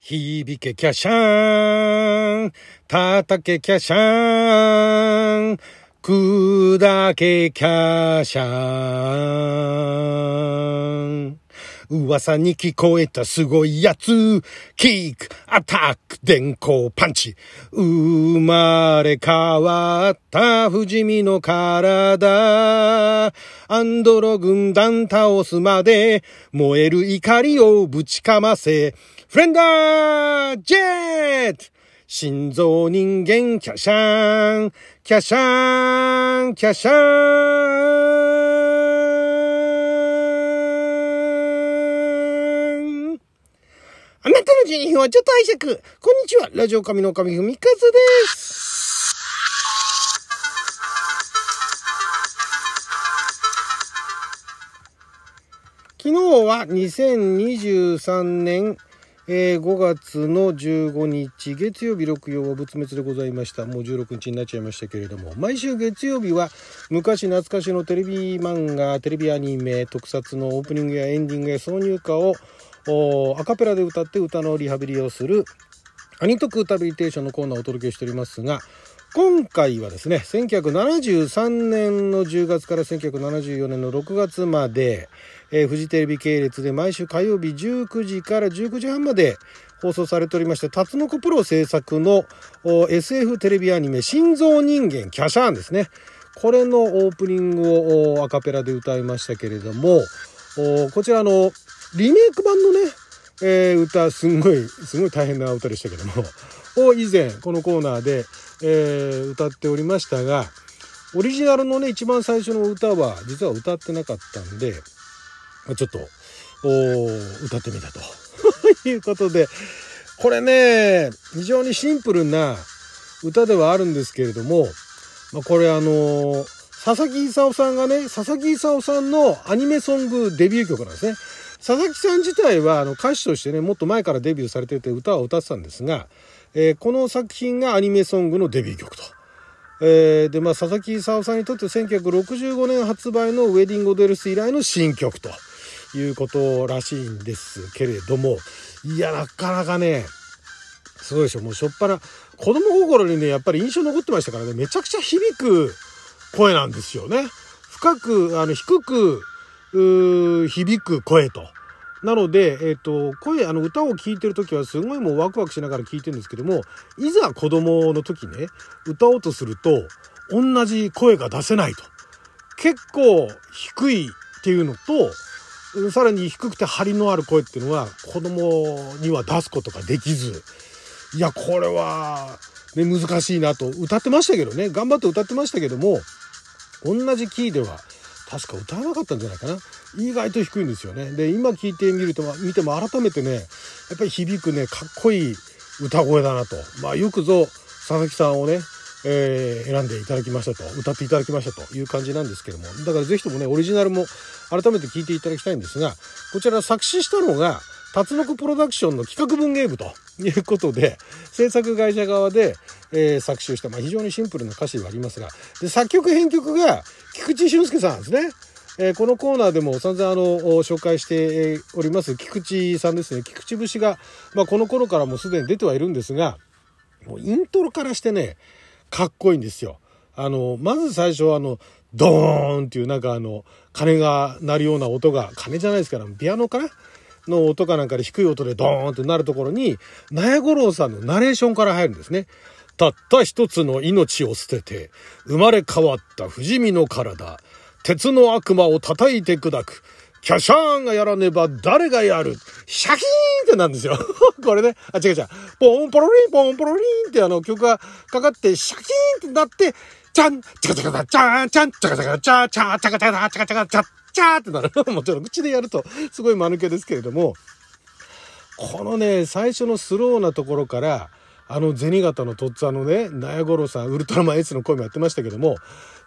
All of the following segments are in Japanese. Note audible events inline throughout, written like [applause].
響けキャシャーン、叩けキャシャーン、砕けキャシャーン。噂に聞こえたすごいやつ。キック、アタック、電光、パンチ。生まれ変わった不死身の体。アンドロ軍団倒すまで燃える怒りをぶちかませ。フレンダージェット心臓人間キャシャン、キャシャン、キャシャン。あなたの12分はちょっと拝借。こんにちは。ラジオ神の神ふみかずです。昨日は2023年、えー5月の15日月曜日六曜は仏滅でございましたもう16日になっちゃいましたけれども毎週月曜日は昔懐かしのテレビ漫画テレビアニメ特撮のオープニングやエンディングや挿入歌をアカペラで歌って歌のリハビリをするアニトク歌ビリテーションのコーナーをお届けしておりますが今回はですね1973年の10月から1974年の6月まで、えーフジテレビ系列で毎週火曜日19時から19時半まで放送されておりまして、タツノコプロ制作の SF テレビアニメ、心臓人間キャシャーンですね。これのオープニングをアカペラで歌いましたけれども、こちらのリメイク版のね、えー歌、すんごい、すごい大変な歌でしたけども、[laughs] を以前、このコーナーで、えー歌っておりましたが、オリジナルのね、一番最初の歌は、実は歌ってなかったんで、まあちょっと、歌ってみたと [laughs] いうことで、これね、非常にシンプルな歌ではあるんですけれども、まあ、これあのー佐々木勲さんがね、佐々木勲さんのアニメソングデビュー曲なんですね。佐々木さん自体はあの歌手としてね、もっと前からデビューされてて歌を歌ってたんですが、えーこの作品がアニメソングのデビュー曲と。えーで、まあ、佐々木勲さんにとって1965年発売のウェディング・オデルス以来の新曲ということらしいんですけれども、いや、なかなかね、すごいでしょ。もうしょっぱな、子供心にね、やっぱり印象残ってましたからね、めちゃくちゃ響く声なんですよね。深く、あの、低く、響く声と。なので、えっ、と、声、あの、歌を聴いてる時はすごいもうワクワクしながら聴いてるんですけども、いざ子供の時ね、歌おうとすると、同じ声が出せないと。結構低いっていうのと、さらに低くて張りのある声っていうのは子供には出すことができず、いや、これは、ね、難しいなと歌ってましたけどね、頑張って歌ってましたけども、同じキーでは確か歌わなかったんじゃないかな。意外と低いんですよね。で、今聞いてみると、見ても改めてね、やっぱり響くね、かっこいい歌声だなと。まあ、よくぞ佐々木さんをね、えー選んでいただきましたと、歌っていただきましたという感じなんですけども、だからぜひともね、オリジナルも改めて聞いていただきたいんですが、こちら作詞したのが、タツノコプロダクションの企画文芸部ということで、制作会社側で、えー作詞をした、まあ、非常にシンプルな歌詞ではありますが、で、作曲編曲が菊池俊介さんですね。えーこのコーナーでも散々あの、紹介しております菊池さんですね。菊池節が、まあ、この頃からもうすでに出てはいるんですが、もうイントロからしてね、かっこいいんですよ。あの、まず最初はあの、ドーンっていうなんかあの、鐘が鳴るような音が、鐘じゃないですから、ピアノかなの音かなんかで低い音でドーンってなるところに、納屋五郎さんのナレーションから入るんですね。たった一つの命を捨てて、生まれ変わった不死身の体、鉄の悪魔を叩いて砕く。キャシャーンがやらねば誰がやるシャキーンってなんですよ。[laughs] これね。あ、違う違う。ポンポロリン、ポンポロリンってあの曲がかかって、シャキーンってなって、チャン、チャカチャカチャン、チャン、チャカチャカチャー、チャー、チャカチャカチャカチャカチャ、ちゃーってなる。[laughs] もちろん口でやるとすごい間抜けですけれども、このね、最初のスローなところから、あの銭形のとっつぁんのね、納屋五郎さん、ウルトラマン S の声もやってましたけども、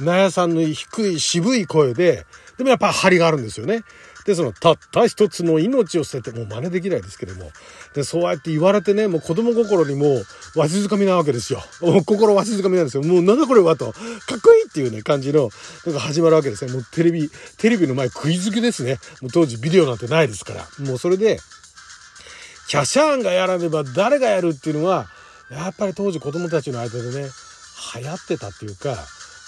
納屋さんの低い渋い声で、でもやっぱ張りがあるんですよね。で、その、たった一つの命を捨てて、もう真似できないですけども。で、そうやって言われてね、もう子供心にもう、わしづかみなわけですよ。も [laughs] う心わしづかみなんですよ。もうなんだこれはと、かっこいいっていうね、感じの、なんか始まるわけですね。もうテレビ、テレビの前食いつきですね。もう当時ビデオなんてないですから。もうそれで、キャシャーンがやらねば誰がやるっていうのは、やっぱり当時子供たちの間でね、流行ってたっていうか、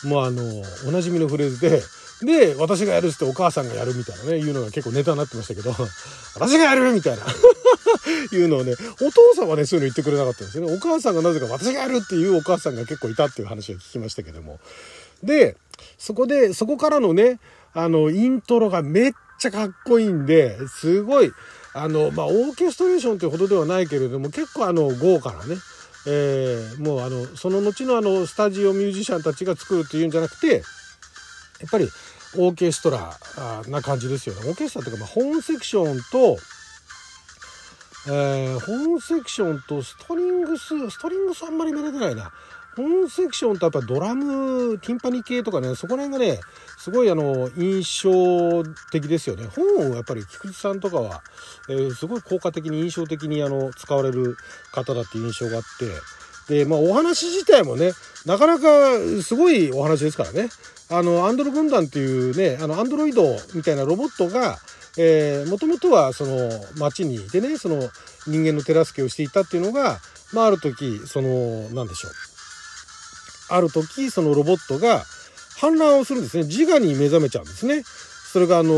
もうあの、おなじみのフレーズで、で、私がやるってお母さんがやるみたいなね、いうのが結構ネタになってましたけど、[laughs] 私がやるみたいな [laughs] いうのをね、お父さんはね、そういうの言ってくれなかったんですよね。お母さんがなぜか私がやるっていうお母さんが結構いたっていう話を聞きましたけども。で、そこで、そこからのね、あの、イントロがめっちゃかっこいいんで、すごい、あの、まあ、オーケストレーションというほどではないけれども、結構あの、豪華なね、えー、もうあの、その後のあの、スタジオミュージシャンたちが作るっていうんじゃなくて、やっぱりオーケストラな感じですよね。オーケストラというか、まあ、本セクションと、えー、本セクションとストリングス、ストリングスあんまり目立てないな。本セクションとやっぱドラム、ティンパニ系とかね、そこら辺がね、すごいあの、印象的ですよね。本をやっぱり菊池さんとかは、えー、すごい効果的に印象的にあの、使われる方だって印象があって、で、まあお話自体もね、なかなかすごいお話ですからね。あの、アンドロ軍団っていうね、あの、アンドロイドみたいなロボットが、えー、もともとはその町にいてね、その人間の手助けをしていたっていうのが、まあある時、その、なんでしょう。ある時、そのロボットが反乱をするんですね。自我に目覚めちゃうんですね。それがあの、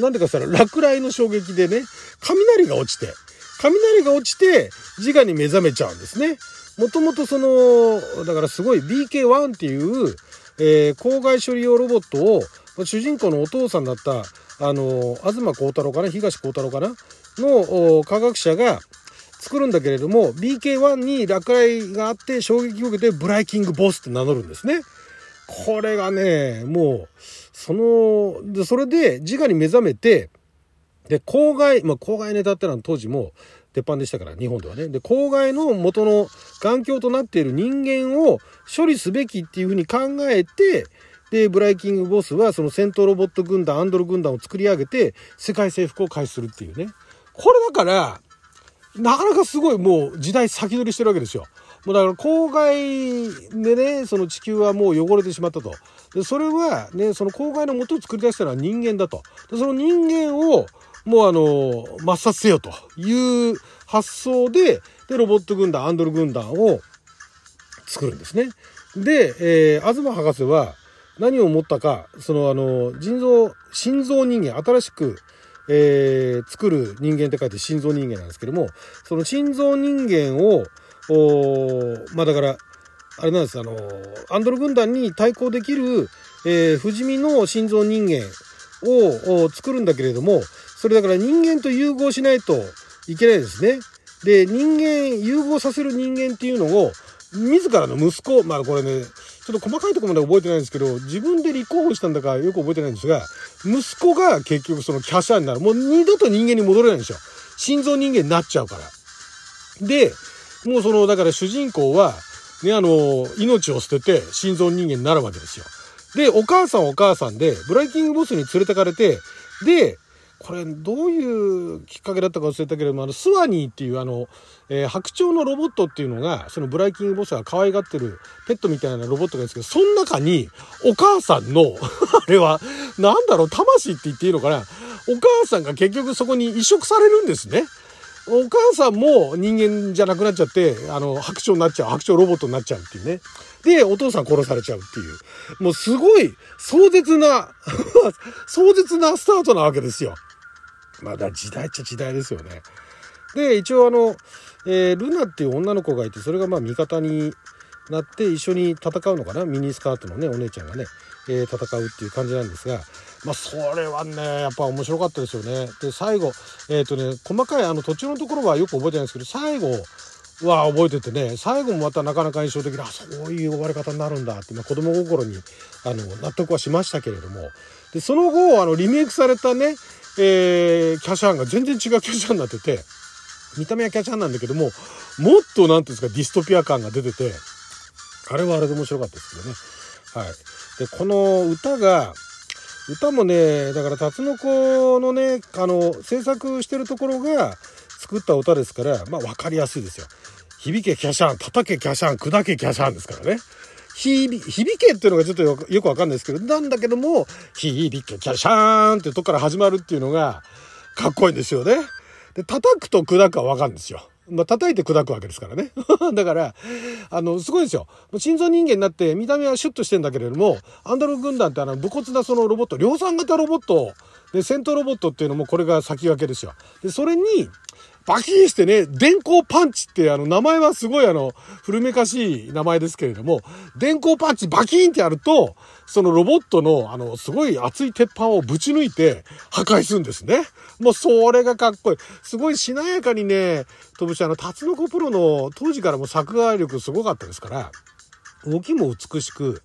なんでかしたら落雷の衝撃でね、雷が落ちて、雷が落ちて自我に目覚めちゃうんですね。もともとその、だからすごい BK1 っていう、えー、公害処理用ロボットを、主人公のお父さんだった、あの、東幸太郎かな東幸太郎かなの科学者が作るんだけれども、BK1 に落雷があって衝撃を受けてブライキングボスって名乗るんですね。これがね、もう、その、で、それで自我に目覚めて、で、公害、まあ、公害ネタってのは当時も鉄板でしたから、日本ではね。で、公害の元の眼鏡となっている人間を処理すべきっていうふうに考えて、で、ブライキングボスはその戦闘ロボット軍団、アンドロ軍団を作り上げて、世界征服を開始するっていうね。これだから、なかなかすごいもう時代先取りしてるわけですよ。もうだから公害でね、その地球はもう汚れてしまったと。で、それはね、その公害の元を作り出したのは人間だと。で、その人間をもうあの、抹殺せよという発想で、で、ロボット軍団、アンドル軍団を作るんですね。で、えー、東博士は何を思ったか、そのあの、腎臓、心臓人間、新しく、えー、作る人間って書いて心臓人間なんですけども、その心臓人間を、おまあだから、あれなんです、あの、アンドロ軍団に対抗できる、えー、不死身の心臓人間を作るんだけれども、それだから人間と融合しないといけないですね。で、人間、融合させる人間っていうのを、自らの息子、まあこれね、ちょっと細かいところまで覚えてないんですけど、自分で立候補したんだかよく覚えてないんですが、息子が結局そのキャシャーになる。もう二度と人間に戻れないんですよ。心臓人間になっちゃうから。で、もうその、だから主人公は、ね、あの、命を捨てて心臓人間になるわけですよ。で、お母さんお母さんで、ブライキングボスに連れてかれて、で、これどういうきっかけだったか忘れたけれども、あの、スワニーっていうあの、えー、白鳥のロボットっていうのが、そのブライキングボスが可愛がってるペットみたいなロボットがですけど、その中にお母さんの [laughs] あれは、なんだろう、魂って言っていいのかな？お母さんが結局そこに移植されるんですね。お母さんも人間じゃなくなっちゃって、あの、白鳥になっちゃう、白鳥ロボットになっちゃうっていうね。で、お父さん殺されちゃうっていう。もうすごい壮絶な [laughs] 壮絶なスタートなわけですよ。まだ時代っちゃ時代ですよね。で、一応あの、えー、ルナっていう女の子がいて、それがまあ味方になって一緒に戦うのかな？ミニスカートのね、お姉ちゃんがね、えー、戦うっていう感じなんですが、まあ、それはね、やっぱ面白かったですよね。で、最後、えっ、ー、とね、細かいあの途中のところはよく覚えてないんですけど、最後は覚えててね、最後もまたなかなか印象的な、そういう終わり方になるんだって、まあ、子供心に、あの、納得はしましたけれども、で、その後、あの、リメイクされたね、えー、キャシャンが全然違うキャシャンになってて、見た目はキャシャンなんだけども、もっと、なんていうんですか、ディストピア感が出てて、あれはあれで面白かったですけどね。はい。で、この歌が、歌もね、だから、タツノコのね、あの、制作してるところが作った歌ですから、まあ、わかりやすいですよ。響けキャシャン、叩けキャシャン、砕けキャシャンですからね。響、響けっていうのがちょっとよくわかんないですけど、なんだけども、響けキャシャーンってとこから始まるっていうのが、かっこいいんですよね。で、叩くと砕くはわかるんですよ。まあ、叩いて砕くわけですからね。[laughs] だから、あの、すごいですよ。心臓人間になって見た目はシュッとしてんだけれども、アンドロ軍団ってあの、武骨なそのロボット、量産型ロボット、で、戦闘ロボットっていうのもこれが先駆けですよ。で、それに、バキーしてね、電光パンチってあの名前はすごいあの古めかしい名前ですけれども、電光パンチバキーンってやると、そのロボットのあのすごい熱い鉄板をぶち抜いて破壊するんですね。もうそれがかっこいい。すごいしなやかにね、飛ぶしあの、タツノコプロの当時からも作画力すごかったですから、動きも美しく、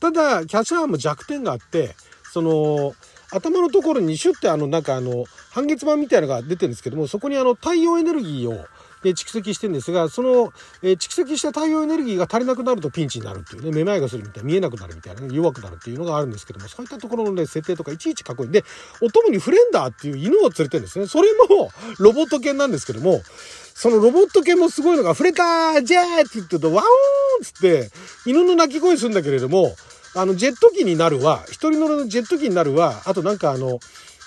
ただキャッシャーも弱点があって、その、頭のところにシュッてあのなんかあの半月板みたいなのが出てるんですけどもそこにあの太陽エネルギーを蓄積してるんですがその、え蓄積した太陽エネルギーが足りなくなるとピンチになるっていうねめまいがするみたいな。見えなくなるみたいな、ね、弱くなるっていうのがあるんですけどもそういったところのね設定とかいちいちかっこいいでお供にフレンダーっていう犬を連れてるんですねそれもロボット犬なんですけどもそのロボット犬もすごいのが、フレタージャーって言ってると、ワオーンっつって、犬の鳴き声するんだけれども、あの、ジェット機になるわ、一人乗りのジェット機になるわ、あとなんかあの、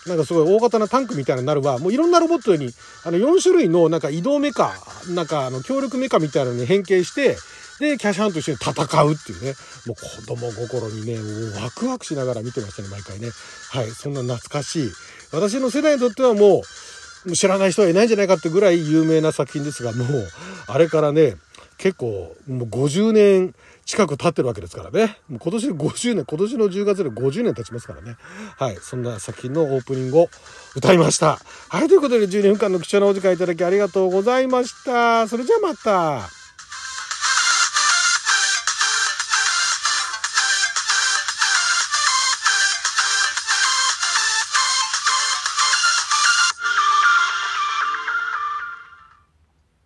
なんかすごい大型なタンクみたいになるわ、もういろんなロボットに、あの、4種類のなんか移動メカ、なんかあの、協力メカみたいなのに変形して、で、キャシュハンと一緒に戦うっていうね、もう子供心にね、ワクワクしながら見てましたね、毎回ね。はい、そんな懐かしい。私の世代にとってはもう、知らない人はいないんじゃないかってぐらい有名な作品ですが、もう、あれからね、結構、もう50年近く経ってるわけですからね。もう今年50年、今年の10月で50年経ちますからね。はい。そんな作品のオープニングを歌いました。はい。ということで12分間の貴重なお時間いただきありがとうございました。それじゃあまた。